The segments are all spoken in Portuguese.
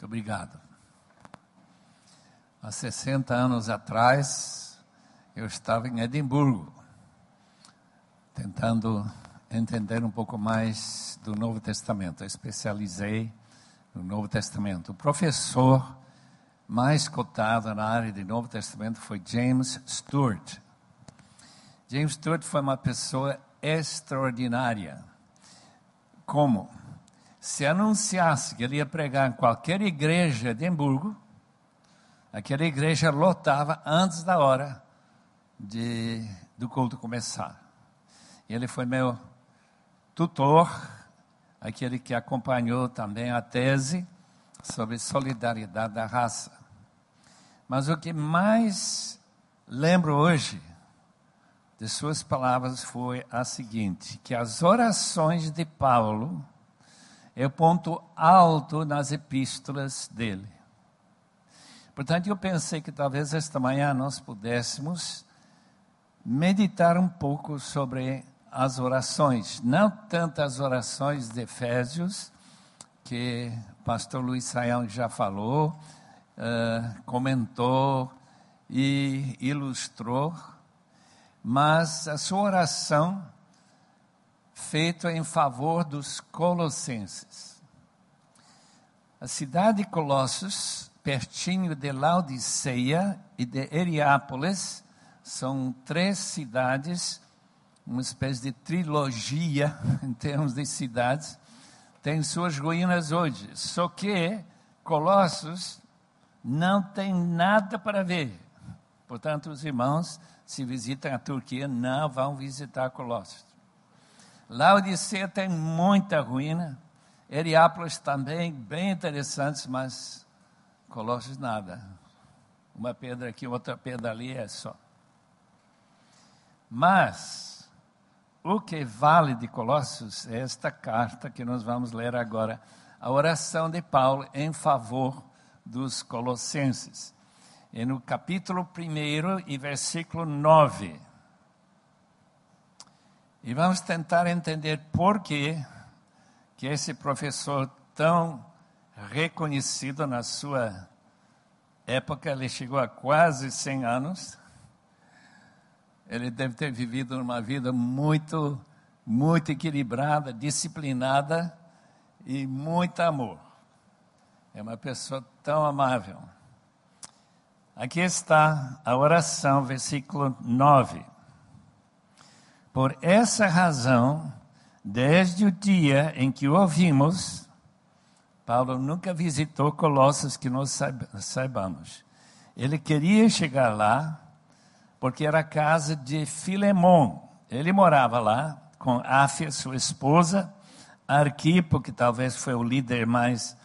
Muito obrigado. Há 60 anos atrás, eu estava em Edimburgo, tentando entender um pouco mais do Novo Testamento. Eu especializei no Novo Testamento. O professor mais cotado na área do Novo Testamento foi James Stewart. James Stewart foi uma pessoa extraordinária. Como? Se anunciasse que ele ia pregar em qualquer igreja de Hamburgo, aquela igreja lotava antes da hora de, do culto começar. Ele foi meu tutor, aquele que acompanhou também a tese sobre solidariedade da raça. Mas o que mais lembro hoje de suas palavras foi a seguinte: que as orações de Paulo é o ponto alto nas epístolas dele. Portanto, eu pensei que talvez esta manhã nós pudéssemos meditar um pouco sobre as orações, não tanto as orações de Efésios, que o pastor Luiz Saião já falou, uh, comentou e ilustrou, mas a sua oração feito em favor dos colossenses. A cidade de Colossos, pertinho de Laodiceia e de Heriápolis, são três cidades, uma espécie de trilogia em termos de cidades, tem suas ruínas hoje. Só que Colossos não tem nada para ver. Portanto, os irmãos, se visitam a Turquia, não vão visitar Colossos. Laodicea tem muita ruína. Heriápolis também, bem interessantes, mas Colossos nada. Uma pedra aqui, outra pedra ali é só. Mas, o que vale de Colossos é esta carta que nós vamos ler agora. A oração de Paulo em favor dos colossenses. E no capítulo 1 e versículo 9. E vamos tentar entender por que, que esse professor tão reconhecido na sua época, ele chegou a quase 100 anos, ele deve ter vivido uma vida muito, muito equilibrada, disciplinada e muito amor. É uma pessoa tão amável. Aqui está a oração, versículo 9. Por essa razão, desde o dia em que ouvimos, Paulo nunca visitou Colossos que nós saibamos. Ele queria chegar lá porque era a casa de Filemon. Ele morava lá com Áfia, sua esposa, Arquipo, que talvez foi o líder mais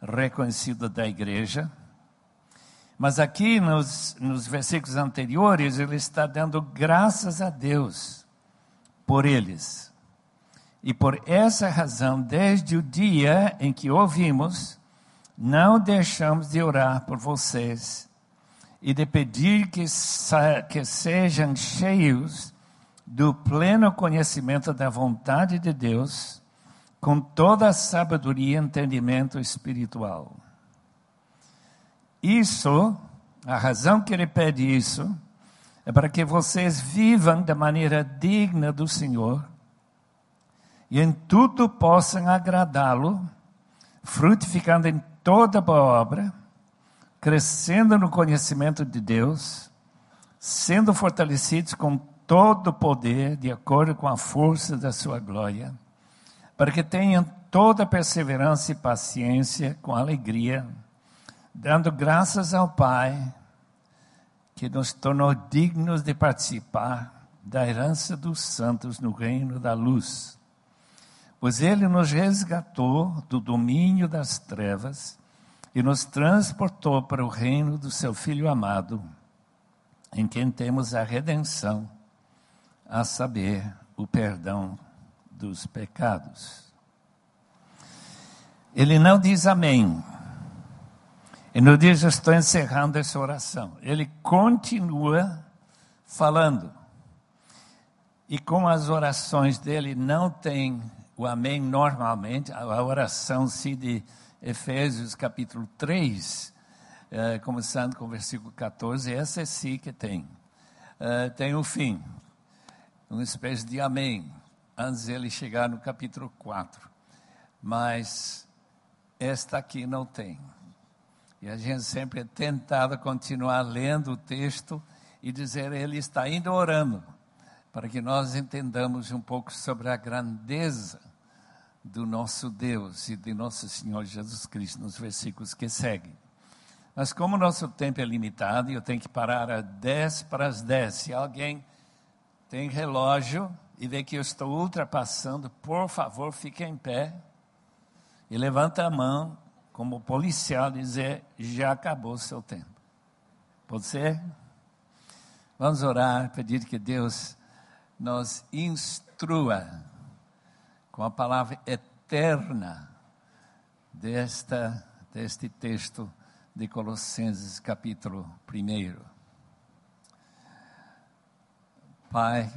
reconhecido da igreja. Mas aqui nos, nos versículos anteriores, ele está dando graças a Deus por eles. E por essa razão, desde o dia em que ouvimos, não deixamos de orar por vocês e de pedir que, que sejam cheios do pleno conhecimento da vontade de Deus, com toda a sabedoria e entendimento espiritual. Isso, a razão que ele pede isso, é para que vocês vivam da maneira digna do Senhor e em tudo possam agradá-lo, frutificando em toda boa obra, crescendo no conhecimento de Deus, sendo fortalecidos com todo o poder, de acordo com a força da sua glória, para que tenham toda perseverança e paciência com alegria, dando graças ao Pai que nos tornou dignos de participar da herança dos santos no reino da luz. Pois ele nos resgatou do domínio das trevas e nos transportou para o reino do seu Filho amado, em quem temos a redenção, a saber, o perdão dos pecados. Ele não diz amém, e no dia eu estou encerrando essa oração. Ele continua falando. E como as orações dele não têm o amém normalmente, a oração se de Efésios capítulo 3, eh, começando com o versículo 14, essa é sim que tem. Eh, tem o um fim, uma espécie de amém, antes ele chegar no capítulo 4. Mas esta aqui não tem. E a gente sempre é tentado continuar lendo o texto e dizer ele está indo orando, para que nós entendamos um pouco sobre a grandeza do nosso Deus e de nosso Senhor Jesus Cristo nos versículos que seguem. Mas como nosso tempo é limitado eu tenho que parar a 10 para as 10, se alguém tem relógio e vê que eu estou ultrapassando, por favor, fique em pé e levanta a mão como policial dizer: já acabou o seu tempo. Pode ser? Vamos orar, pedir que Deus nos instrua com a palavra eterna desta, deste texto de Colossenses, capítulo 1. Pai,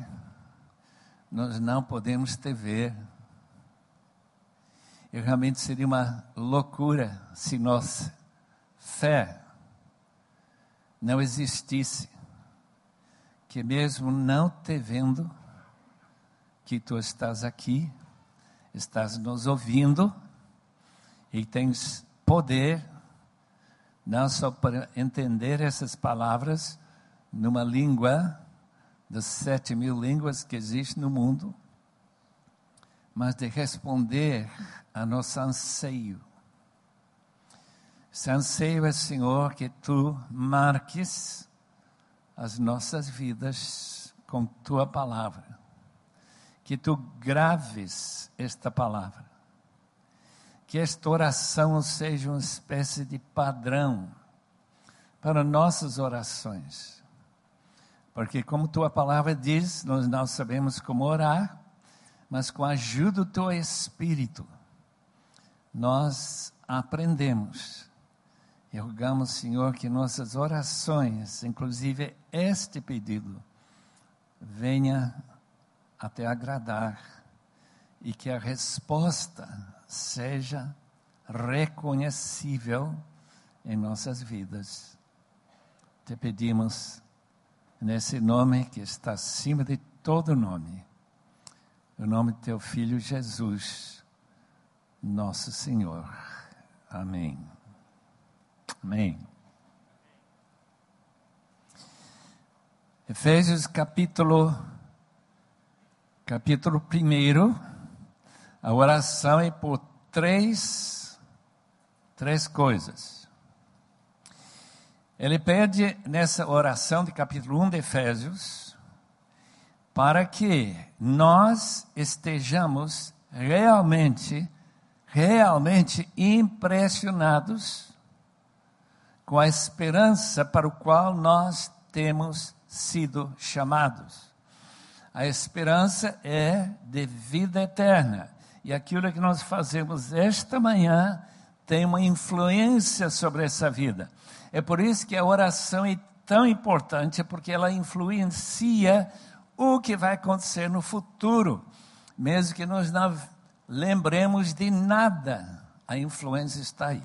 nós não podemos te ver realmente seria uma loucura se nossa fé não existisse. Que mesmo não te vendo, que tu estás aqui, estás nos ouvindo e tens poder não só para entender essas palavras numa língua das sete mil línguas que existem no mundo, mas de responder a nosso anseio. Esse anseio é, Senhor, que tu marques as nossas vidas com tua palavra, que tu graves esta palavra, que esta oração seja uma espécie de padrão para nossas orações. Porque, como tua palavra diz, nós não sabemos como orar, mas com a ajuda do teu Espírito, nós aprendemos. E rogamos, Senhor, que nossas orações, inclusive este pedido, venha até agradar e que a resposta seja reconhecível em nossas vidas. Te pedimos nesse nome que está acima de todo nome, o nome do teu filho Jesus nosso Senhor. Amém. Amém. Efésios capítulo capítulo 1, a oração é por três três coisas. Ele pede nessa oração de capítulo 1 de Efésios para que nós estejamos realmente realmente impressionados com a esperança para o qual nós temos sido chamados. A esperança é de vida eterna. E aquilo que nós fazemos esta manhã tem uma influência sobre essa vida. É por isso que a oração é tão importante, porque ela influencia o que vai acontecer no futuro, mesmo que nós não lembremos de nada, a influência está aí.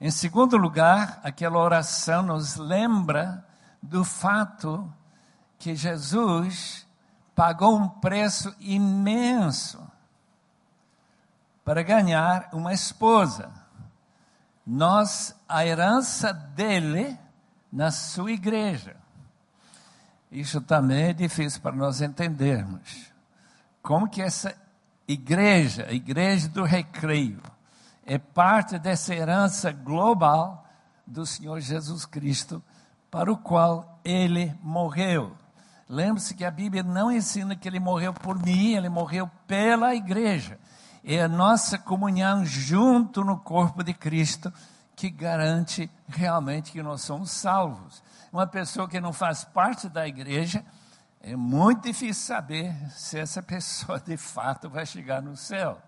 Em segundo lugar, aquela oração nos lembra do fato que Jesus pagou um preço imenso para ganhar uma esposa. Nós, a herança dele na sua igreja. Isso também é difícil para nós entendermos. Como que essa igreja, a igreja do recreio, é parte dessa herança global do Senhor Jesus Cristo, para o qual ele morreu. Lembre-se que a Bíblia não ensina que ele morreu por mim, ele morreu pela igreja. É a nossa comunhão junto no corpo de Cristo que garante realmente que nós somos salvos. Uma pessoa que não faz parte da igreja, é muito difícil saber se essa pessoa de fato vai chegar no céu.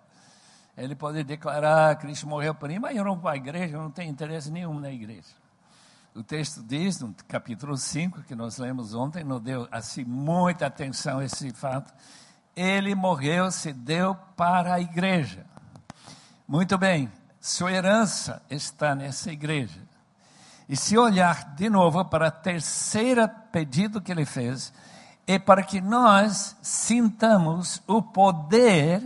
Ele pode declarar: Cristo morreu por mim, mas eu não vou à igreja, eu não tenho interesse nenhum na igreja. O texto diz, no capítulo 5, que nós lemos ontem, não deu assim muita atenção a esse fato. Ele morreu, se deu para a igreja. Muito bem, Sua herança está nessa igreja. E se olhar de novo para o terceiro pedido que ele fez, é para que nós sintamos o poder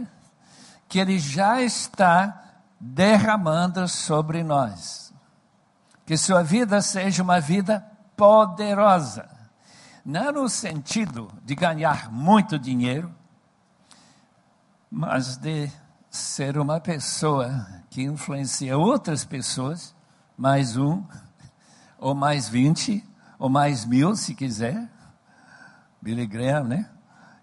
que ele já está derramando sobre nós. Que sua vida seja uma vida poderosa. Não no sentido de ganhar muito dinheiro, mas de ser uma pessoa que influencia outras pessoas, mais um, ou mais vinte, ou mais mil, se quiser. Billy Graham, né?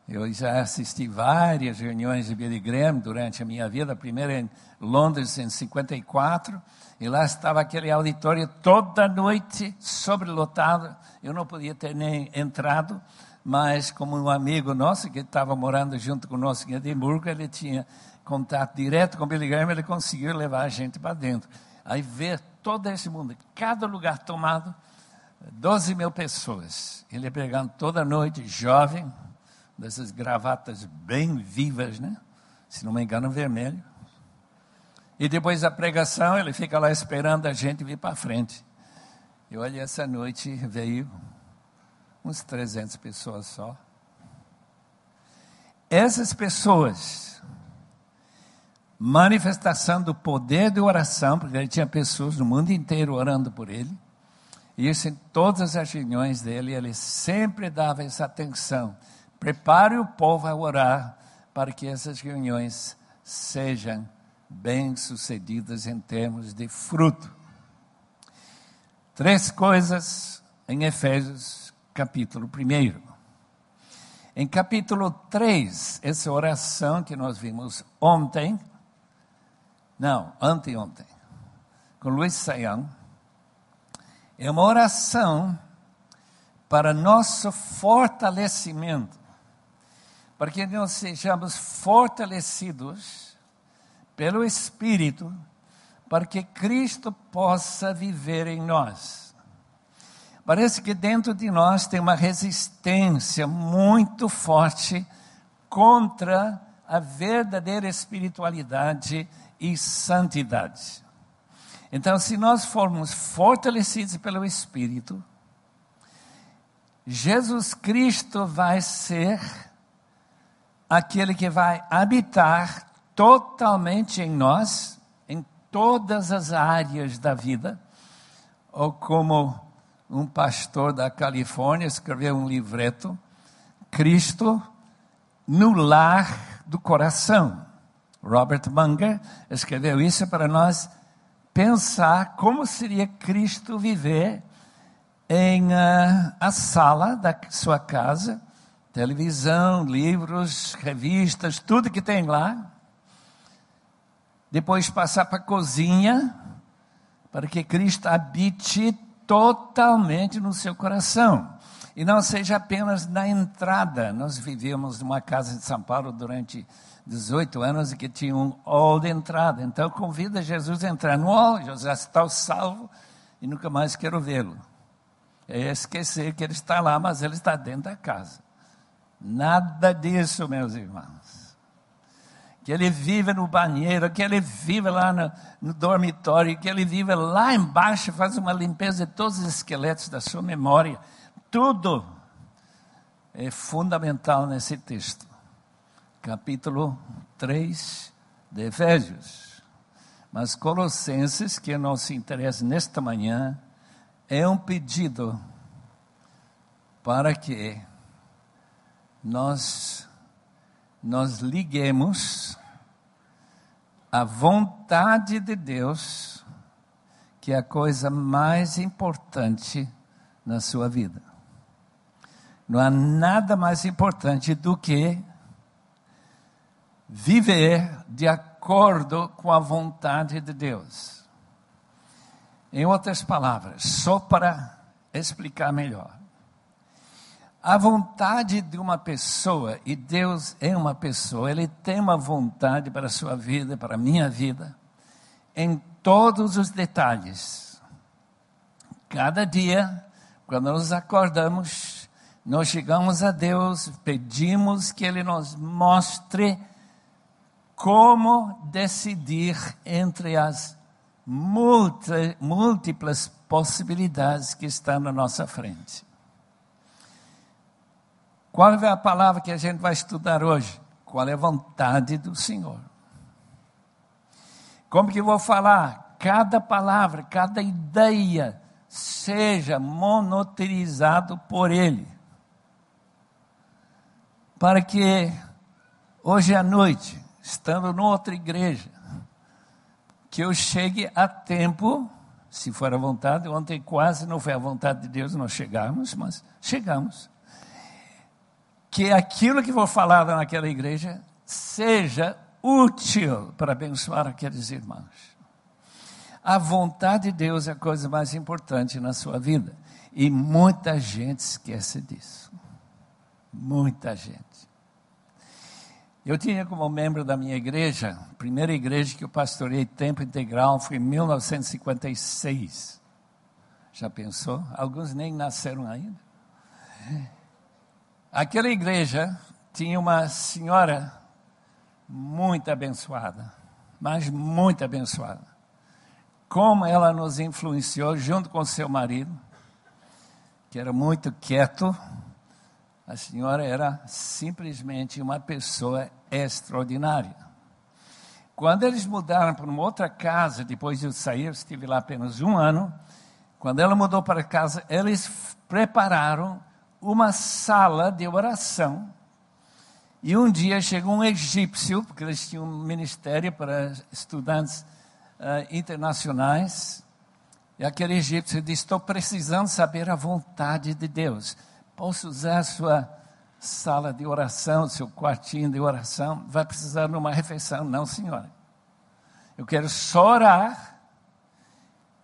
Eu já assisti várias reuniões de Billy Graham durante a minha vida, a primeira em Londres em 54, e lá estava aquele auditório toda noite sobrelotado. Eu não podia ter nem entrado, mas como um amigo nosso que estava morando junto conosco em Edimburgo, ele tinha contato direto com Billy Graham, ele conseguiu levar a gente para dentro. Aí ver todo esse mundo, cada lugar tomado, 12 mil pessoas. Ele pregando toda noite, jovem, dessas gravatas bem vivas, né? Se não me engano, vermelho. E depois da pregação, ele fica lá esperando a gente vir para frente. E olha, essa noite veio uns 300 pessoas só. Essas pessoas, manifestação do poder de oração, porque ele tinha pessoas no mundo inteiro orando por ele. E isso em todas as reuniões dele, ele sempre dava essa atenção Prepare o povo a orar para que essas reuniões sejam bem-sucedidas em termos de fruto. Três coisas em Efésios, capítulo 1. Em capítulo 3, essa oração que nós vimos ontem, não, anteontem, com Luiz Saião, é uma oração para nosso fortalecimento para que nós sejamos fortalecidos pelo Espírito, para que Cristo possa viver em nós. Parece que dentro de nós tem uma resistência muito forte contra a verdadeira espiritualidade e santidade. Então, se nós formos fortalecidos pelo Espírito, Jesus Cristo vai ser aquele que vai habitar totalmente em nós, em todas as áreas da vida, ou como um pastor da Califórnia escreveu um livreto, Cristo no lar do coração. Robert Munger escreveu isso para nós pensar como seria Cristo viver em uh, a sala da sua casa, televisão, livros, revistas, tudo que tem lá. Depois passar para a cozinha, para que Cristo habite totalmente no seu coração. E não seja apenas na entrada. Nós vivíamos numa casa de São Paulo durante 18 anos e que tinha um hall de entrada. Então convida Jesus a entrar no hall, Jesus está salvo e nunca mais quero vê-lo. É esquecer que ele está lá, mas ele está dentro da casa. Nada disso, meus irmãos. Que ele vive no banheiro, que ele vive lá no, no dormitório, que ele vive lá embaixo, faz uma limpeza de todos os esqueletos da sua memória. Tudo é fundamental nesse texto. Capítulo 3 de Efésios. Mas Colossenses, que nosso interesse nesta manhã, é um pedido para que nós, nós liguemos a vontade de Deus, que é a coisa mais importante na sua vida. Não há nada mais importante do que viver de acordo com a vontade de Deus. Em outras palavras, só para explicar melhor. A vontade de uma pessoa, e Deus é uma pessoa, Ele tem uma vontade para a sua vida, para a minha vida, em todos os detalhes. Cada dia, quando nos acordamos, nós chegamos a Deus, pedimos que Ele nos mostre como decidir entre as múltiplas possibilidades que estão na nossa frente. Qual é a palavra que a gente vai estudar hoje? Qual é a vontade do Senhor? Como que vou falar? Cada palavra, cada ideia seja monitorizado por Ele. Para que hoje à noite, estando noutra igreja, que eu chegue a tempo, se for a vontade, ontem quase não foi a vontade de Deus nós chegarmos, mas chegamos. Que aquilo que vou falar naquela igreja seja útil para abençoar aqueles irmãos. A vontade de Deus é a coisa mais importante na sua vida. E muita gente esquece disso. Muita gente. Eu tinha como membro da minha igreja, primeira igreja que eu pastorei tempo integral foi em 1956. Já pensou? Alguns nem nasceram ainda. Aquela igreja tinha uma senhora muito abençoada, mas muito abençoada. Como ela nos influenciou junto com seu marido, que era muito quieto, a senhora era simplesmente uma pessoa extraordinária. Quando eles mudaram para uma outra casa, depois de eu sair, eu estive lá apenas um ano. Quando ela mudou para casa, eles prepararam uma sala de oração. E um dia chegou um egípcio, porque eles tinham um ministério para estudantes uh, internacionais. E aquele egípcio disse: Estou precisando saber a vontade de Deus. Posso usar a sua sala de oração, seu quartinho de oração? Vai precisar de uma refeição? Não, senhora. Eu quero só orar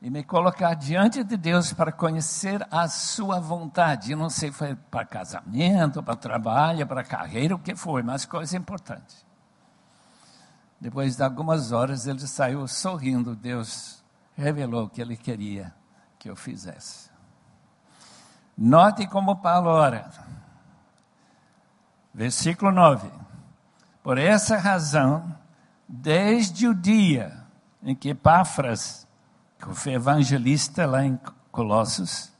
e me colocar diante de Deus para conhecer a sua vontade. Eu não sei foi para casamento, para trabalho, para carreira, o que foi, mas coisa importante. Depois de algumas horas ele saiu sorrindo. Deus revelou o que ele queria que eu fizesse. Note como Paulo ora. Versículo 9. Por essa razão, desde o dia em que Páfras, que foi evangelista lá em Colossos,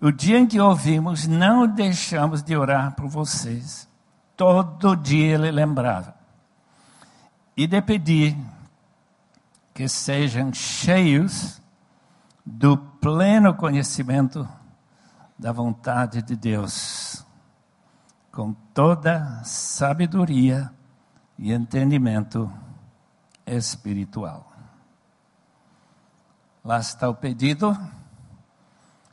o dia em que ouvimos, não deixamos de orar por vocês. Todo dia ele lembrava. E de pedir que sejam cheios do pleno conhecimento da vontade de Deus, com toda sabedoria e entendimento espiritual. Lá está o pedido,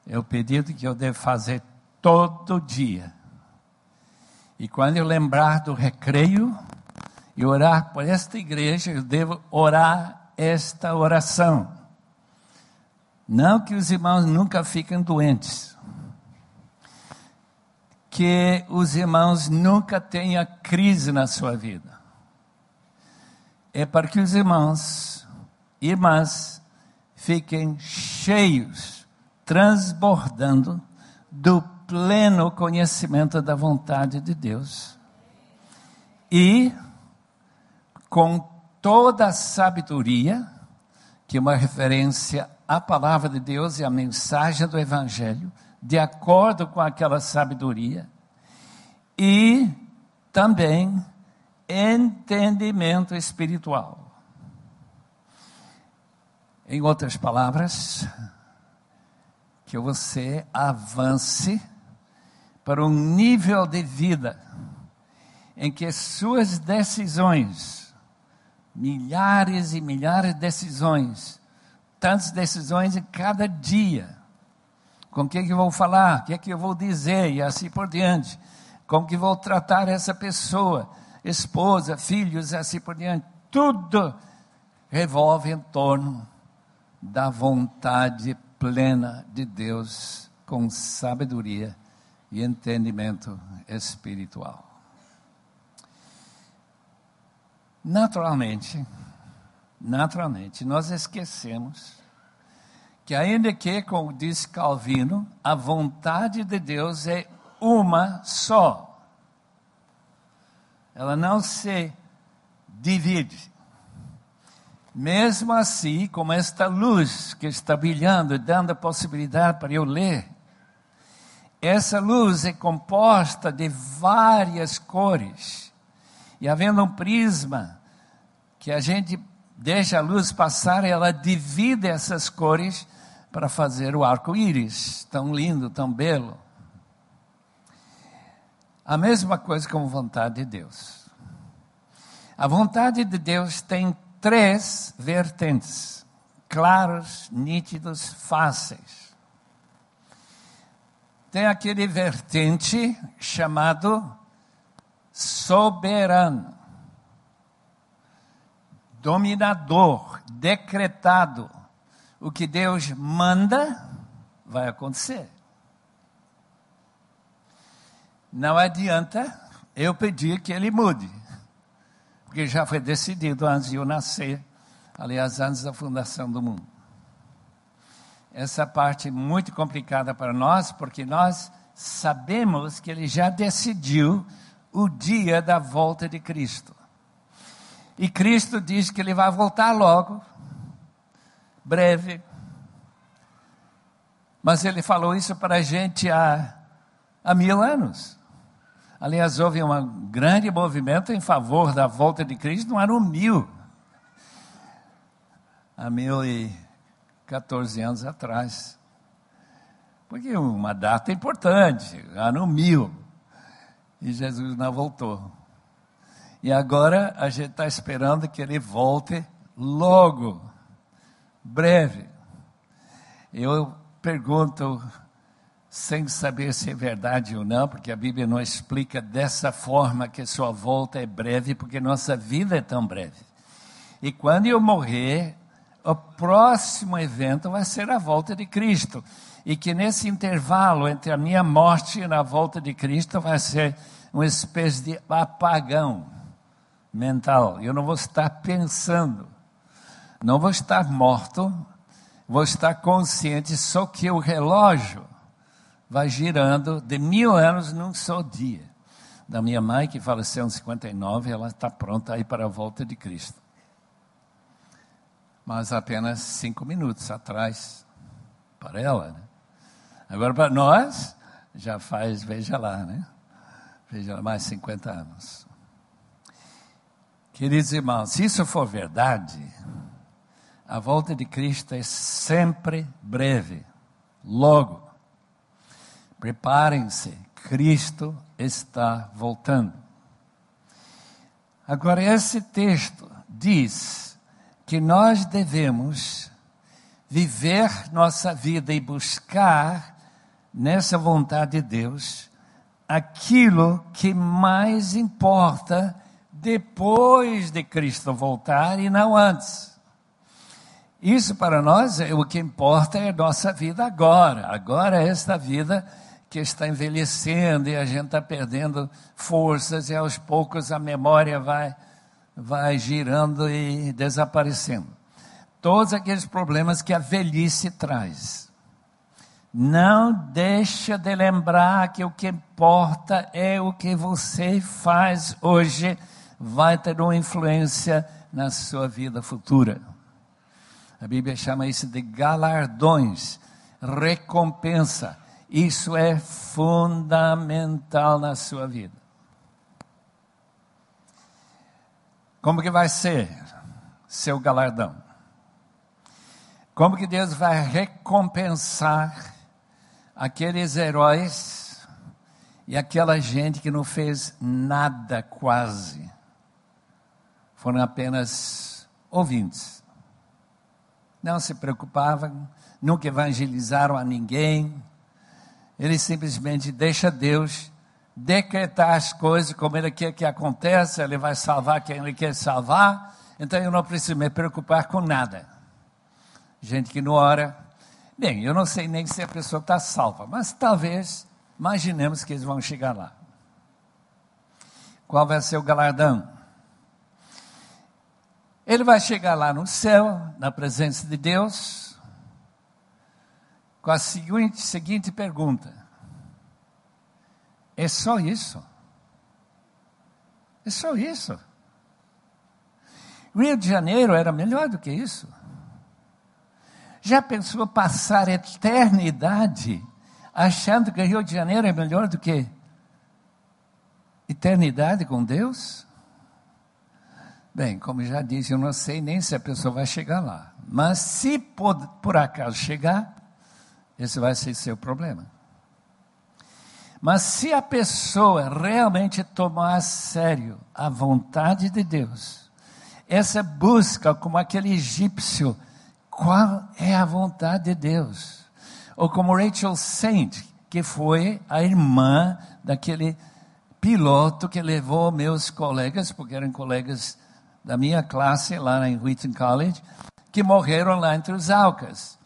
é o pedido que eu devo fazer todo dia. E quando eu lembrar do recreio e orar por esta igreja, eu devo orar esta oração. Não que os irmãos nunca fiquem doentes que os irmãos nunca tenham crise na sua vida. É para que os irmãos e irmãs fiquem cheios, transbordando do pleno conhecimento da vontade de Deus. E com toda a sabedoria, que é uma referência à palavra de Deus e à mensagem do Evangelho, de acordo com aquela sabedoria, e também entendimento espiritual. Em outras palavras, que você avance para um nível de vida em que suas decisões, milhares e milhares de decisões, tantas decisões em cada dia, com quem que vou falar, o que é que eu vou dizer e assim por diante. Como que vou tratar essa pessoa, esposa, filhos e assim por diante. Tudo revolve em torno da vontade plena de Deus com sabedoria e entendimento espiritual. Naturalmente, naturalmente, nós esquecemos que ainda que, como diz Calvino, a vontade de Deus é uma só. Ela não se divide. Mesmo assim, como esta luz que está brilhando, dando a possibilidade para eu ler, essa luz é composta de várias cores. E havendo um prisma que a gente deixa a luz passar, ela divide essas cores para fazer o arco-íris, tão lindo, tão belo. A mesma coisa com a vontade de Deus. A vontade de Deus tem três vertentes, claros, nítidos, fáceis. Tem aquele vertente chamado soberano, dominador, decretado. O que Deus manda vai acontecer. Não adianta eu pedir que ele mude porque já foi decidido antes de eu nascer, aliás, antes da fundação do mundo. Essa parte é muito complicada para nós, porque nós sabemos que ele já decidiu o dia da volta de Cristo. E Cristo diz que ele vai voltar logo, breve. Mas ele falou isso para a gente há, há mil anos. Aliás, houve um grande movimento em favor da volta de Cristo no ano mil. Há mil e 14 anos atrás. Porque é uma data importante, ano mil. E Jesus não voltou. E agora a gente está esperando que ele volte logo, breve. Eu pergunto sem saber se é verdade ou não, porque a Bíblia não explica dessa forma que sua volta é breve, porque nossa vida é tão breve. E quando eu morrer, o próximo evento vai ser a volta de Cristo. E que nesse intervalo entre a minha morte e a volta de Cristo vai ser uma espécie de apagão mental. Eu não vou estar pensando, não vou estar morto, vou estar consciente, só que o relógio vai girando de mil anos num só dia. Da minha mãe, que faleceu em 59, ela está pronta aí para a volta de Cristo. Mas apenas cinco minutos atrás, para ela. Né? Agora, para nós, já faz, veja lá, né? Veja lá, mais 50 anos. Queridos irmãos, se isso for verdade, a volta de Cristo é sempre breve, logo. Preparem-se, Cristo está voltando. Agora, esse texto diz que nós devemos viver nossa vida e buscar nessa vontade de Deus aquilo que mais importa depois de Cristo voltar e não antes. Isso para nós, é o que importa é a nossa vida agora. Agora, esta vida que está envelhecendo e a gente está perdendo forças e aos poucos a memória vai, vai girando e desaparecendo. Todos aqueles problemas que a velhice traz. Não deixa de lembrar que o que importa é o que você faz hoje, vai ter uma influência na sua vida futura. A Bíblia chama isso de galardões, recompensa isso é fundamental na sua vida. Como que vai ser seu galardão? Como que Deus vai recompensar aqueles heróis e aquela gente que não fez nada quase? Foram apenas ouvintes. Não se preocupavam, nunca evangelizaram a ninguém, ele simplesmente deixa Deus decretar as coisas como Ele quer que aconteça, Ele vai salvar quem Ele quer salvar, então eu não preciso me preocupar com nada. Gente que não ora, bem, eu não sei nem se a pessoa está salva, mas talvez, imaginemos que eles vão chegar lá. Qual vai ser o galardão? Ele vai chegar lá no céu, na presença de Deus, com a seguinte, seguinte pergunta: É só isso? É só isso? Rio de Janeiro era melhor do que isso. Já pensou passar eternidade achando que Rio de Janeiro é melhor do que eternidade com Deus? Bem, como já disse, eu não sei nem se a pessoa vai chegar lá. Mas se por, por acaso chegar, esse vai ser seu problema. Mas se a pessoa realmente tomar a sério a vontade de Deus, essa busca como aquele egípcio, qual é a vontade de Deus? Ou como Rachel Saint, que foi a irmã daquele piloto que levou meus colegas, porque eram colegas da minha classe lá em Wheaton College, que morreram lá entre os Alcas.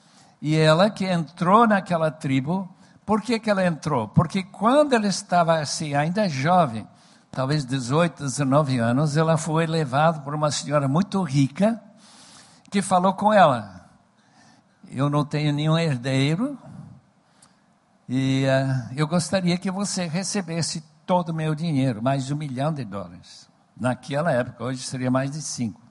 E ela que entrou naquela tribo, por que, que ela entrou? Porque quando ela estava assim, ainda jovem, talvez 18, 19 anos, ela foi levada por uma senhora muito rica, que falou com ela: Eu não tenho nenhum herdeiro, e uh, eu gostaria que você recebesse todo o meu dinheiro, mais de um milhão de dólares. Naquela época, hoje seria mais de cinco.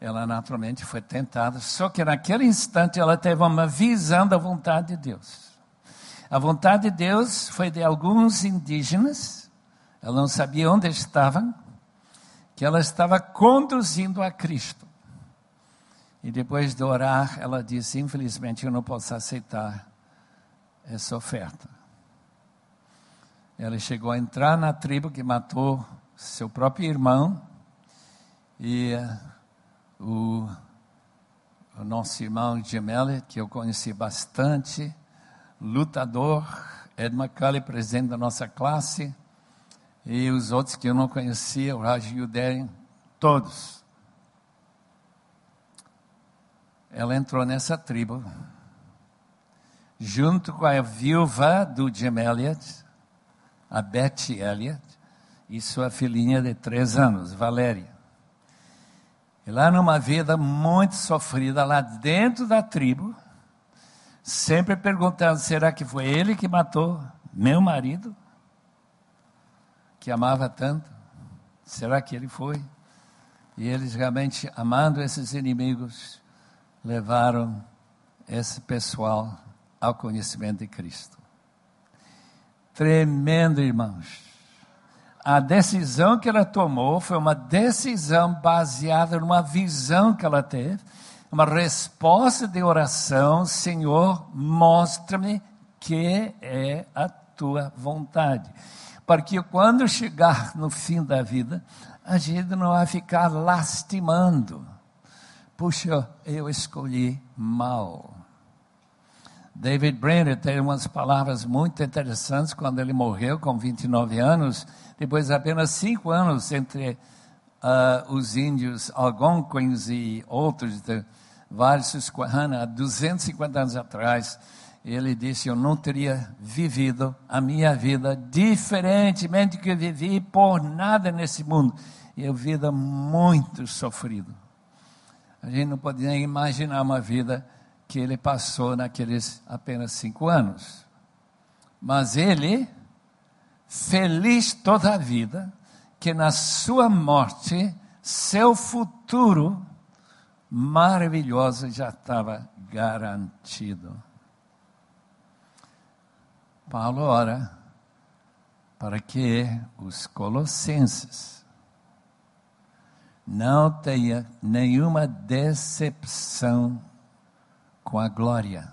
Ela naturalmente foi tentada, só que naquele instante ela teve uma visão da vontade de Deus. A vontade de Deus foi de alguns indígenas, ela não sabia onde estavam, que ela estava conduzindo a Cristo. E depois de orar, ela disse: Infelizmente, eu não posso aceitar essa oferta. Ela chegou a entrar na tribo que matou seu próprio irmão e uh, o, o, nosso irmão Gemelli, que eu conheci bastante, lutador, Ed McCully, presidente da nossa classe, e os outros que eu não conhecia, o Raj Yuderi, todos. Ela entrou nessa tribo junto com a viúva do Jim Elliot, a Betty Elliot, e sua filhinha de três anos, Valéria. E lá numa vida muito sofrida, lá dentro da tribo, sempre perguntando: será que foi ele que matou meu marido? Que amava tanto? Será que ele foi? E eles realmente, amando esses inimigos, levaram esse pessoal ao conhecimento de Cristo. Tremendo, irmãos. A decisão que ela tomou foi uma decisão baseada numa visão que ela teve, uma resposta de oração: Senhor, mostra-me que é a tua vontade. Para que quando chegar no fim da vida, a gente não vai ficar lastimando. Puxa, eu escolhi mal. David Brenner tem umas palavras muito interessantes quando ele morreu com 29 anos, depois apenas cinco anos entre uh, os índios algonquins e outros de vários Susquehanna, 250 anos atrás, ele disse: Eu não teria vivido a minha vida diferentemente que eu vivi por nada nesse mundo. E eu vida muito sofrido. A gente não pode nem imaginar uma vida que ele passou naqueles apenas cinco anos. Mas ele, feliz toda a vida, que na sua morte, seu futuro maravilhoso já estava garantido. Paulo ora para que os colossenses não tenham nenhuma decepção com a glória.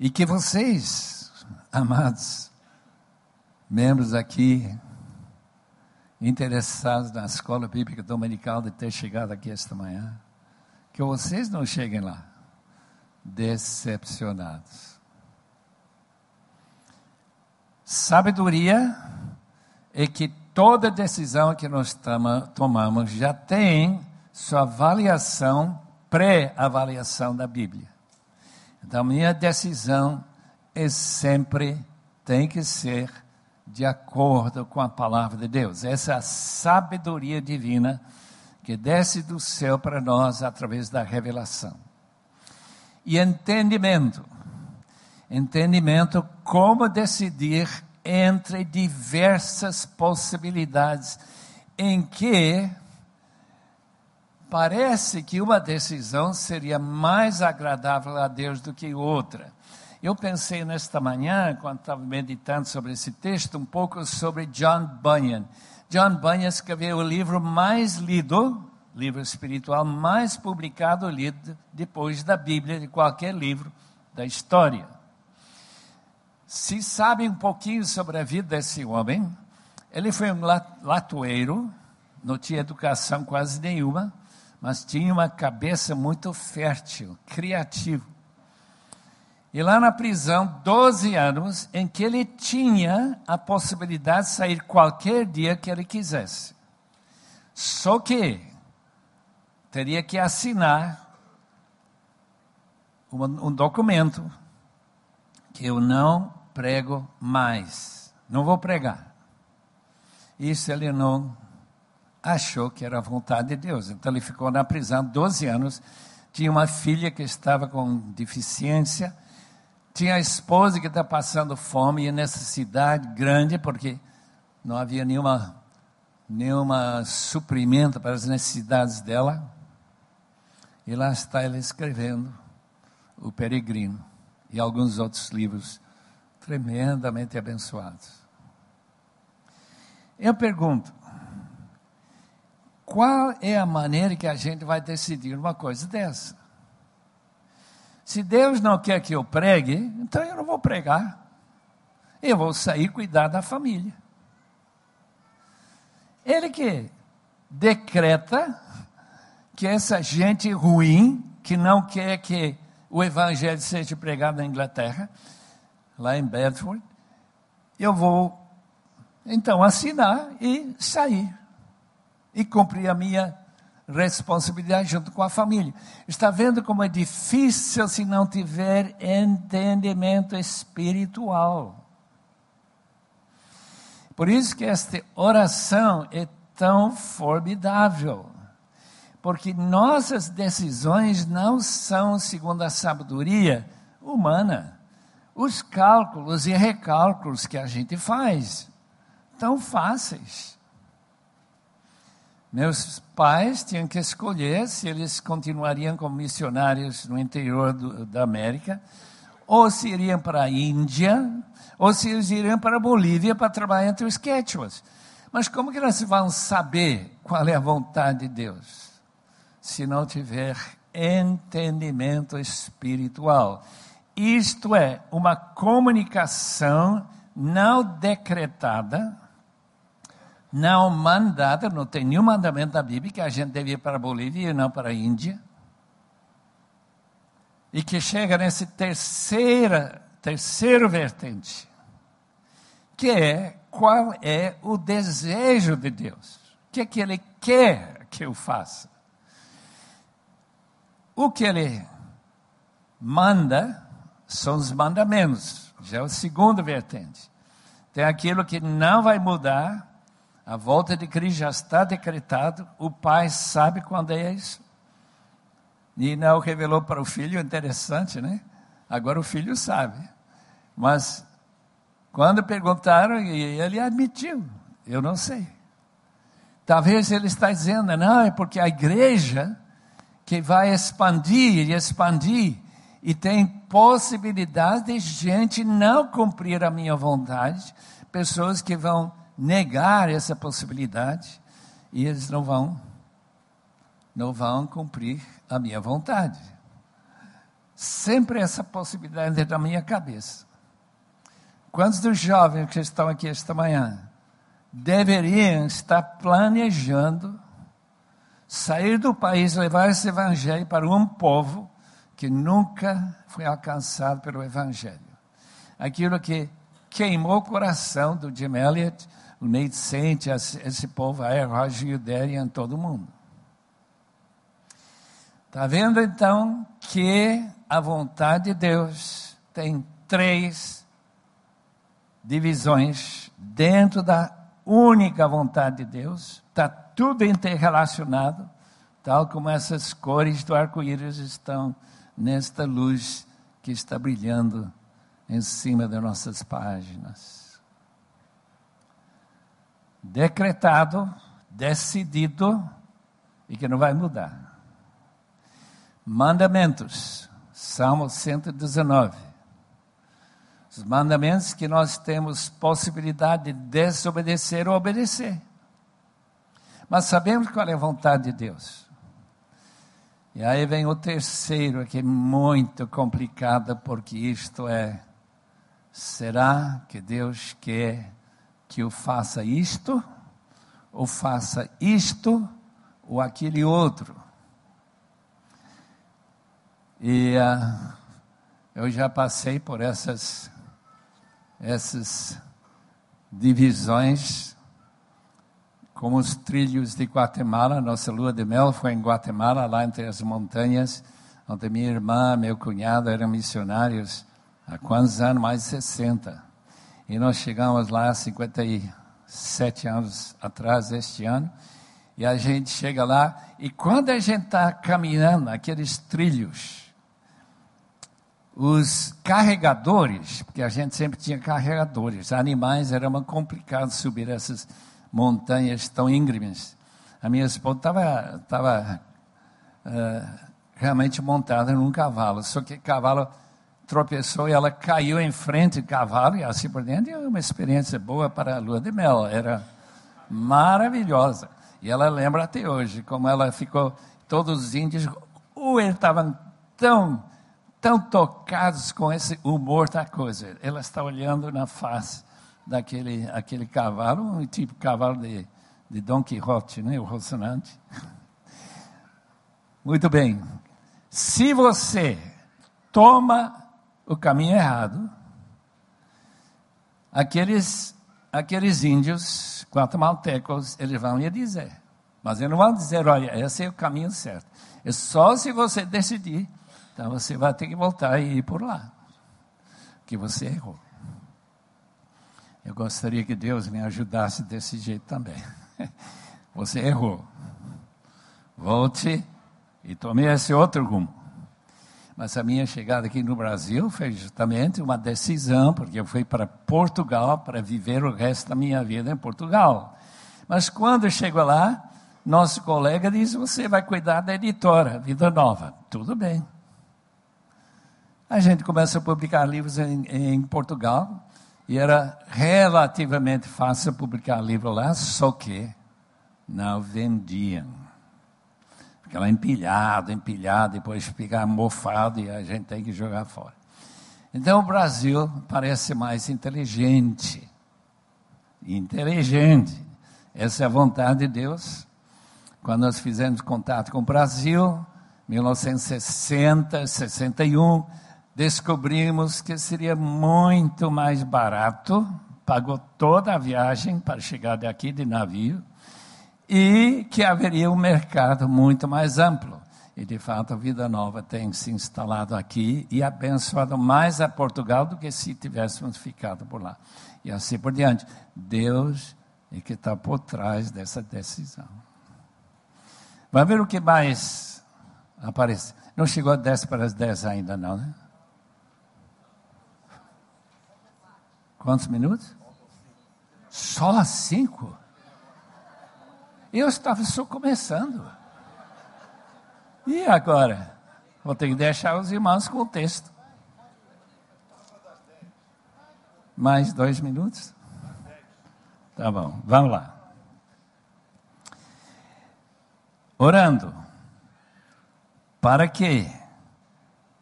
E que vocês, amados membros aqui, interessados na escola bíblica dominical de ter chegado aqui esta manhã, que vocês não cheguem lá decepcionados. Sabedoria é que toda decisão que nós tomamos já tem sua avaliação pré-avaliação da Bíblia. Então, minha decisão é sempre tem que ser de acordo com a palavra de Deus. Essa é sabedoria divina que desce do céu para nós através da revelação. E entendimento. Entendimento como decidir entre diversas possibilidades em que parece que uma decisão seria mais agradável a Deus do que outra. Eu pensei nesta manhã, quando estava meditando sobre esse texto, um pouco sobre John Bunyan. John Bunyan escreveu o livro mais lido, livro espiritual mais publicado, lido depois da Bíblia, de qualquer livro da história. Se sabe um pouquinho sobre a vida desse homem, ele foi um latoeiro, não tinha educação quase nenhuma, mas tinha uma cabeça muito fértil, criativo. E lá na prisão, 12 anos, em que ele tinha a possibilidade de sair qualquer dia que ele quisesse. Só que teria que assinar um, um documento que eu não prego mais. Não vou pregar. Isso ele não achou que era a vontade de Deus. Então ele ficou na prisão 12 anos. Tinha uma filha que estava com deficiência. Tinha a esposa que está passando fome e necessidade grande, porque não havia nenhuma, nenhuma suprimento para as necessidades dela. E lá está ele escrevendo O Peregrino e alguns outros livros tremendamente abençoados. Eu pergunto, qual é a maneira que a gente vai decidir uma coisa dessa? Se Deus não quer que eu pregue, então eu não vou pregar. Eu vou sair cuidar da família. Ele que decreta que essa gente ruim, que não quer que o evangelho seja pregado na Inglaterra, lá em Bedford, eu vou então assinar e sair e cumprir a minha responsabilidade junto com a família. Está vendo como é difícil se não tiver entendimento espiritual. Por isso que esta oração é tão formidável. Porque nossas decisões não são segundo a sabedoria humana. Os cálculos e recálculos que a gente faz, tão fáceis. Meus pais tinham que escolher se eles continuariam como missionários no interior do, da América, ou se iriam para a Índia, ou se eles iriam para a Bolívia para trabalhar entre os Quechuas. Mas como que eles vão saber qual é a vontade de Deus? Se não tiver entendimento espiritual. Isto é, uma comunicação não decretada, não mandada, não tem nenhum mandamento da Bíblia que a gente deve ir para a Bolívia e não para a Índia. E que chega nesse terceira, terceiro vertente, que é qual é o desejo de Deus. O que é que Ele quer que eu faça? O que Ele manda são os mandamentos, já é o segundo vertente. Tem aquilo que não vai mudar, a volta de Cristo já está decretado, o pai sabe quando é isso. E não revelou para o filho, interessante, né? Agora o filho sabe. Mas quando perguntaram, ele admitiu: eu não sei. Talvez ele está dizendo, não, é porque a igreja que vai expandir e expandir, e tem possibilidade de gente não cumprir a minha vontade, pessoas que vão negar essa possibilidade e eles não vão não vão cumprir a minha vontade. Sempre essa possibilidade dentro da minha cabeça. Quantos dos jovens que estão aqui esta manhã deveriam estar planejando sair do país, levar esse evangelho para um povo que nunca foi alcançado pelo evangelho? Aquilo que queimou o coração do Jim Elliot, o Nate Saint, esse povo aí, Roger Uderian, todo mundo. Está vendo então que a vontade de Deus tem três divisões dentro da única vontade de Deus, está tudo interrelacionado, tal como essas cores do arco-íris estão nesta luz que está brilhando em cima das nossas páginas. Decretado, decidido e que não vai mudar. Mandamentos, Salmo 119. Os mandamentos que nós temos possibilidade de desobedecer ou obedecer. Mas sabemos qual é a vontade de Deus. E aí vem o terceiro, que é muito complicado, porque isto é: será que Deus quer que eu faça isto, ou faça isto, ou aquele outro? E uh, eu já passei por essas, essas divisões como os trilhos de Guatemala. Nossa lua de mel foi em Guatemala, lá entre as montanhas, onde minha irmã, meu cunhado eram missionários há quantos anos? Mais de 60. E nós chegamos lá 57 anos atrás, este ano, e a gente chega lá, e quando a gente está caminhando aqueles trilhos, os carregadores, porque a gente sempre tinha carregadores, animais, era muito complicado subir essas montanhas tão íngremes. A minha esposa estava tava, uh, realmente montada num cavalo, só que cavalo tropeçou e ela caiu em frente do cavalo e assim por diante. uma experiência boa para a lua de mel, era maravilhosa. E ela lembra até hoje como ela ficou, todos os índios, uh, estavam tão, tão tocados com esse humor da coisa. Ela está olhando na face daquele aquele cavalo, um tipo cavalo de, de Dom Quixote, né? o Rocinante. Muito bem. Se você toma o caminho errado, aqueles, aqueles índios guatemaltecos, eles vão lhe dizer. Mas eles não vão dizer, olha, esse é o caminho certo. É só se você decidir. Então você vai ter que voltar e ir por lá. Que você errou. Eu gostaria que Deus me ajudasse desse jeito também. Você errou. Volte e tome esse outro rumo. Mas a minha chegada aqui no Brasil foi justamente uma decisão, porque eu fui para Portugal para viver o resto da minha vida em Portugal. Mas quando chego lá, nosso colega diz: Você vai cuidar da editora Vida Nova. Tudo bem. A gente começa a publicar livros em, em Portugal. E era relativamente fácil publicar livro lá, só que não vendiam. Ficava empilhado, empilhado, depois fica mofado e a gente tem que jogar fora. Então o Brasil parece mais inteligente. Inteligente. Essa é a vontade de Deus. Quando nós fizemos contato com o Brasil, 1960, 61, descobrimos que seria muito mais barato, pagou toda a viagem para chegar daqui de navio, e que haveria um mercado muito mais amplo. E de fato a Vida Nova tem se instalado aqui e abençoado mais a Portugal do que se tivéssemos ficado por lá. E assim por diante. Deus é que está por trás dessa decisão. Vamos ver o que mais aparece. Não chegou a 10 para as 10 ainda, não, né? Quantos minutos? Só cinco? Eu estava só começando. E agora? Vou ter que deixar os irmãos com o texto. Mais dois minutos? Tá bom, vamos lá. Orando para que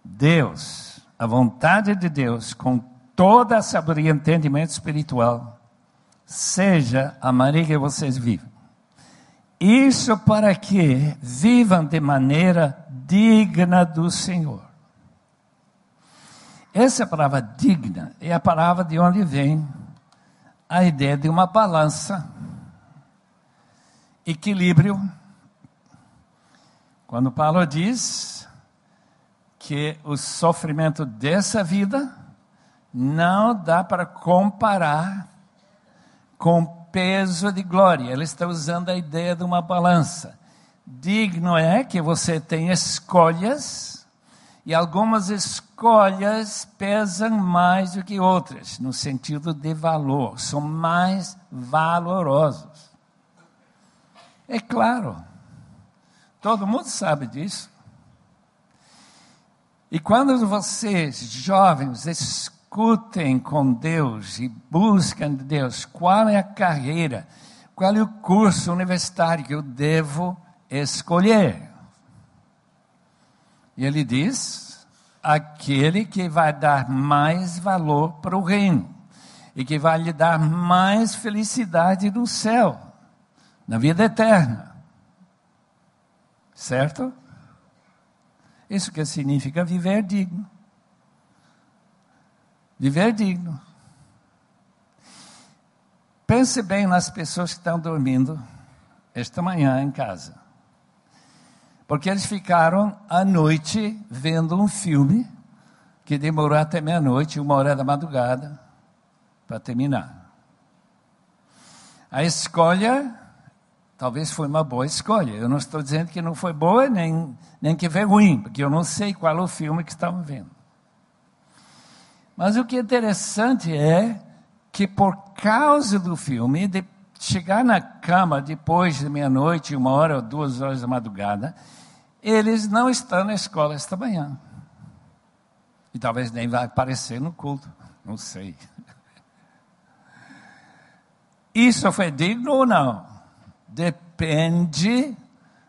Deus, a vontade de Deus, com toda a sabedoria e entendimento espiritual seja a maneira que vocês vivem. Isso para que vivam de maneira digna do Senhor. Essa palavra digna é a palavra de onde vem a ideia de uma balança, equilíbrio. Quando Paulo diz que o sofrimento dessa vida não dá para comparar com peso de glória. Ele está usando a ideia de uma balança. Digno é que você tenha escolhas E algumas escolhas pesam mais do que outras, no sentido de valor, são mais valorosos. É claro, todo mundo sabe disso. E quando vocês, jovens, escutem com Deus e buscam de Deus qual é a carreira, qual é o curso universitário que eu devo escolher. E ele diz: aquele que vai dar mais valor para o reino e que vai lhe dar mais felicidade no céu, na vida eterna. Certo? Isso que significa viver digno. Viver digno. Pense bem nas pessoas que estão dormindo esta manhã em casa. Porque eles ficaram à noite vendo um filme que demorou até meia-noite, uma hora da madrugada, para terminar. A escolha talvez foi uma boa escolha. Eu não estou dizendo que não foi boa, nem, nem que foi ruim, porque eu não sei qual é o filme que estavam vendo. Mas o que é interessante é que por causa do filme, de chegar na cama depois de meia-noite, uma hora ou duas horas da madrugada, eles não estão na escola esta manhã. E talvez nem vai aparecer no culto, não sei. Isso foi digno ou não? Depende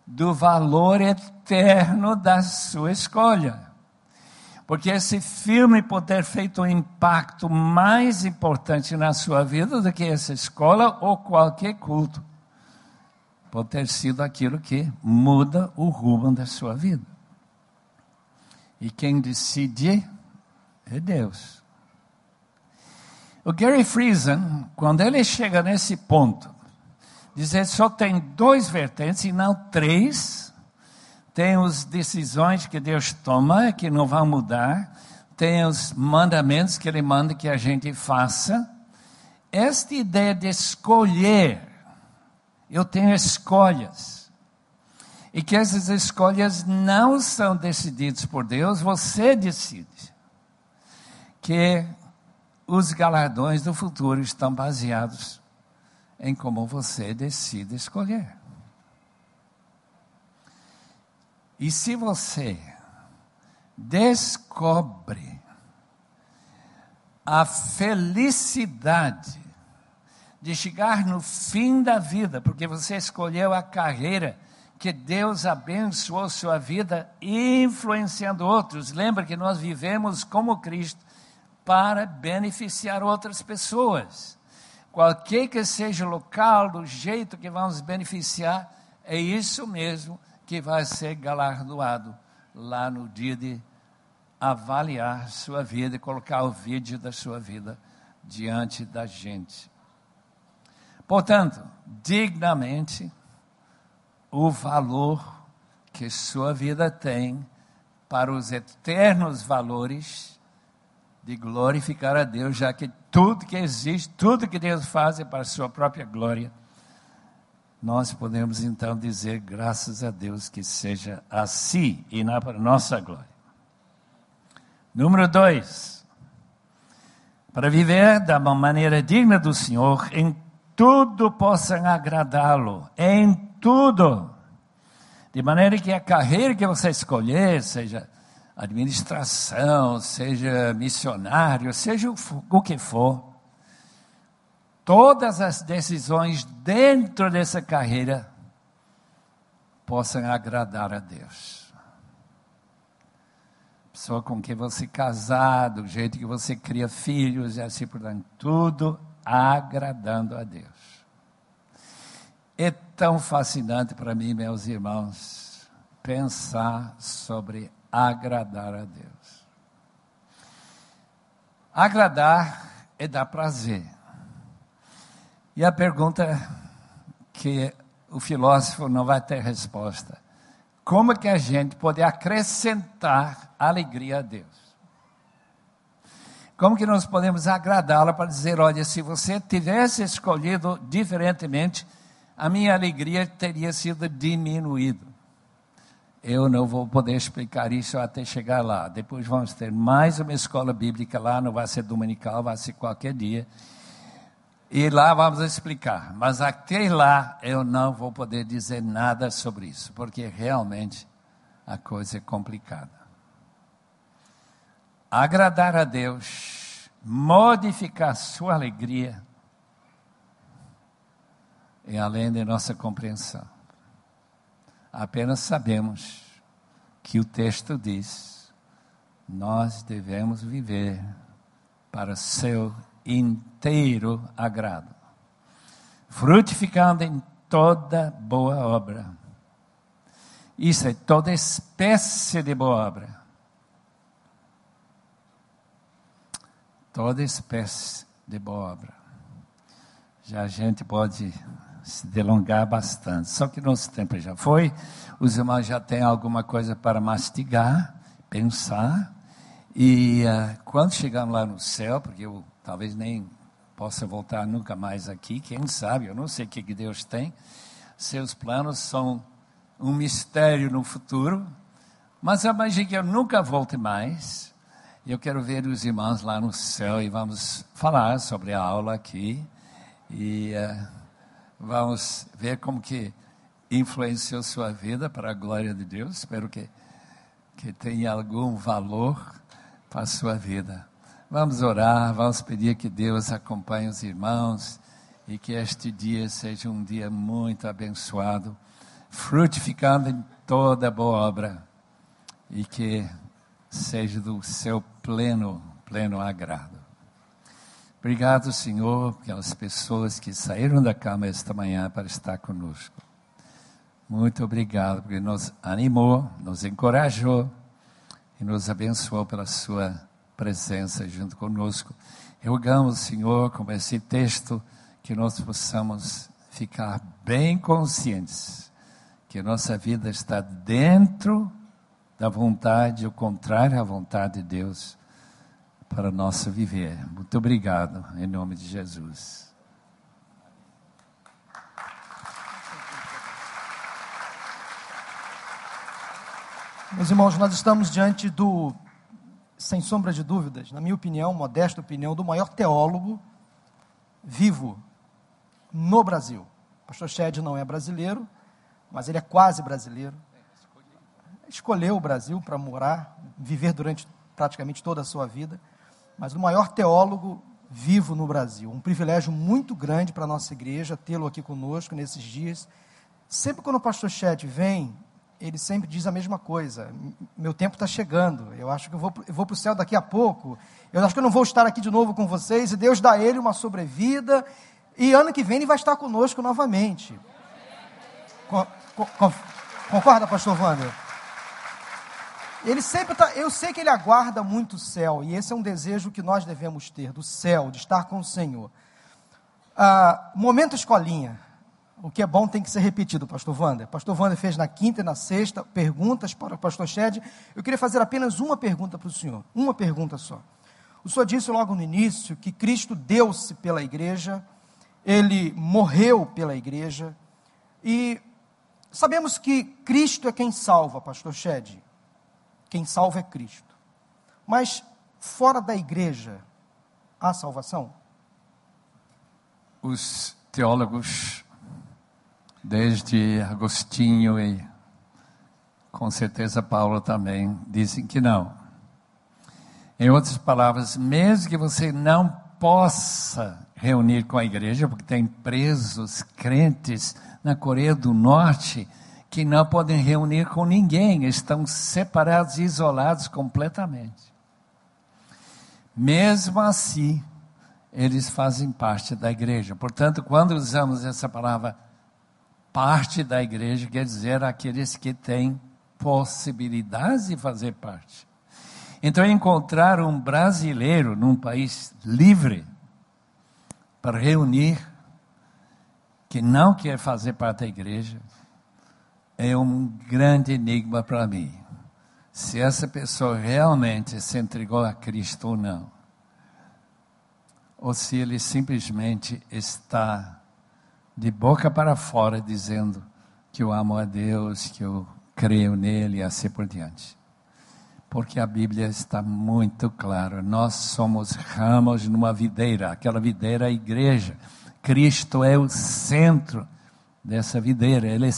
do valor eterno da sua escolha. Porque esse filme pode ter feito um impacto mais importante na sua vida do que essa escola ou qualquer culto pode ter sido aquilo que muda o rumo da sua vida. E quem decide é Deus. O Gary Friesen, quando ele chega nesse ponto, diz que só tem dois vertentes e não três. Tem as decisões que Deus toma, que não vão mudar. Tem os mandamentos que Ele manda que a gente faça. Esta ideia de escolher eu tenho escolhas. E que essas escolhas não são decididas por Deus, você decide. Que os galardões do futuro estão baseados em como você decide escolher. E se você descobre a felicidade de chegar no fim da vida, porque você escolheu a carreira que Deus abençoou sua vida, influenciando outros. Lembra que nós vivemos como Cristo para beneficiar outras pessoas. Qualquer que seja o local, do jeito que vamos beneficiar, é isso mesmo que vai ser galardoado lá no dia de avaliar sua vida e colocar o vídeo da sua vida diante da gente. Portanto, dignamente, o valor que sua vida tem para os eternos valores de glorificar a Deus, já que tudo que existe, tudo que Deus faz é para a sua própria glória. Nós podemos então dizer, graças a Deus, que seja assim e para nossa glória. Número dois, para viver da maneira digna do Senhor, em tudo possam agradá-lo, em tudo. De maneira que a carreira que você escolher, seja administração, seja missionário, seja o que for, todas as decisões dentro dessa carreira possam agradar a Deus. Pessoa com quem você casar, do jeito que você cria filhos e assim por diante, tudo agradando a Deus. É tão fascinante para mim, meus irmãos, pensar sobre agradar a Deus. Agradar é dar prazer. E a pergunta que o filósofo não vai ter resposta: como que a gente pode acrescentar alegria a Deus? Como que nós podemos agradá-la para dizer, olha, se você tivesse escolhido diferentemente, a minha alegria teria sido diminuída. eu não vou poder explicar isso até chegar lá. Depois vamos ter mais uma escola bíblica lá, não vai ser dominical, vai ser qualquer dia. E lá vamos explicar. Mas até lá eu não vou poder dizer nada sobre isso, porque realmente a coisa é complicada. Agradar a Deus, modificar sua alegria, é além de nossa compreensão. Apenas sabemos que o texto diz: nós devemos viver para seu inteiro agrado, frutificando em toda boa obra. Isso é toda espécie de boa obra. Toda espécie de boa obra. Já a gente pode se delongar bastante. Só que nosso tempo já foi, os irmãos já têm alguma coisa para mastigar, pensar, e uh, quando chegamos lá no céu, porque eu talvez nem possa voltar nunca mais aqui, quem sabe, eu não sei o que, Deus tem, seus planos são um mistério no futuro, mas imagino que eu nunca volte mais. Eu quero ver os irmãos lá no céu e vamos falar sobre a aula aqui. E uh, Vamos ver como que influenciou sua vida para a glória de Deus. Espero que, que tenha algum valor para a sua vida. Vamos orar, vamos pedir que Deus acompanhe os irmãos e que este dia seja um dia muito abençoado, frutificando em toda boa obra e que seja do seu pleno, pleno agrado. Obrigado, Senhor, pelas pessoas que saíram da cama esta manhã para estar conosco. Muito obrigado, porque nos animou, nos encorajou e nos abençoou pela Sua presença junto conosco. Rogamos, Senhor, com esse texto, que nós possamos ficar bem conscientes que nossa vida está dentro da vontade, o contrário à vontade de Deus para nosso viver. Muito obrigado, em nome de Jesus. Meus irmãos, nós estamos diante do, sem sombra de dúvidas, na minha opinião, modesta opinião, do maior teólogo vivo no Brasil. O pastor Shed não é brasileiro, mas ele é quase brasileiro. Escolheu o Brasil para morar, viver durante praticamente toda a sua vida mas o maior teólogo vivo no Brasil. Um privilégio muito grande para a nossa igreja tê-lo aqui conosco nesses dias. Sempre quando o pastor Chet vem, ele sempre diz a mesma coisa: meu tempo está chegando, eu acho que eu vou, para o céu daqui a pouco, eu acho que eu não vou estar aqui de novo com vocês, e Deus dá a ele uma sobrevida, e ano que vem ele vai estar conosco novamente. concorda, pastor Wander? Ele sempre está, eu sei que ele aguarda muito o céu, e esse é um desejo que nós devemos ter, do céu, de estar com o Senhor. Ah, momento escolinha. O que é bom tem que ser repetido, pastor Wander. Pastor Wander fez na quinta e na sexta perguntas para o pastor Shed. Eu queria fazer apenas uma pergunta para o senhor. Uma pergunta só. O senhor disse logo no início que Cristo deu-se pela igreja, ele morreu pela igreja, e sabemos que Cristo é quem salva, pastor Shed. Quem salva é Cristo. Mas fora da igreja, há salvação? Os teólogos, desde Agostinho e com certeza Paulo também, dizem que não. Em outras palavras, mesmo que você não possa reunir com a igreja, porque tem presos crentes na Coreia do Norte, que não podem reunir com ninguém, estão separados isolados completamente. Mesmo assim, eles fazem parte da igreja. Portanto, quando usamos essa palavra parte da igreja, quer dizer aqueles que têm possibilidade de fazer parte. Então, encontrar um brasileiro num país livre para reunir que não quer fazer parte da igreja, é um grande enigma para mim. Se essa pessoa realmente se entregou a Cristo ou não. Ou se ele simplesmente está de boca para fora dizendo que eu amo a Deus, que eu creio nele e assim por diante. Porque a Bíblia está muito clara, nós somos ramos numa videira, aquela videira é a igreja. Cristo é o centro dessa videira, ele é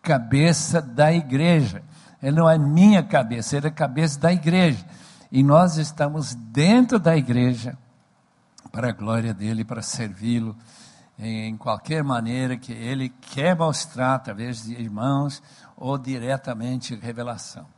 cabeça da igreja. Ele não é minha cabeça, ele é cabeça da igreja. E nós estamos dentro da igreja para a glória dele, para servi-lo em qualquer maneira que ele quer mostrar através de irmãos ou diretamente revelação.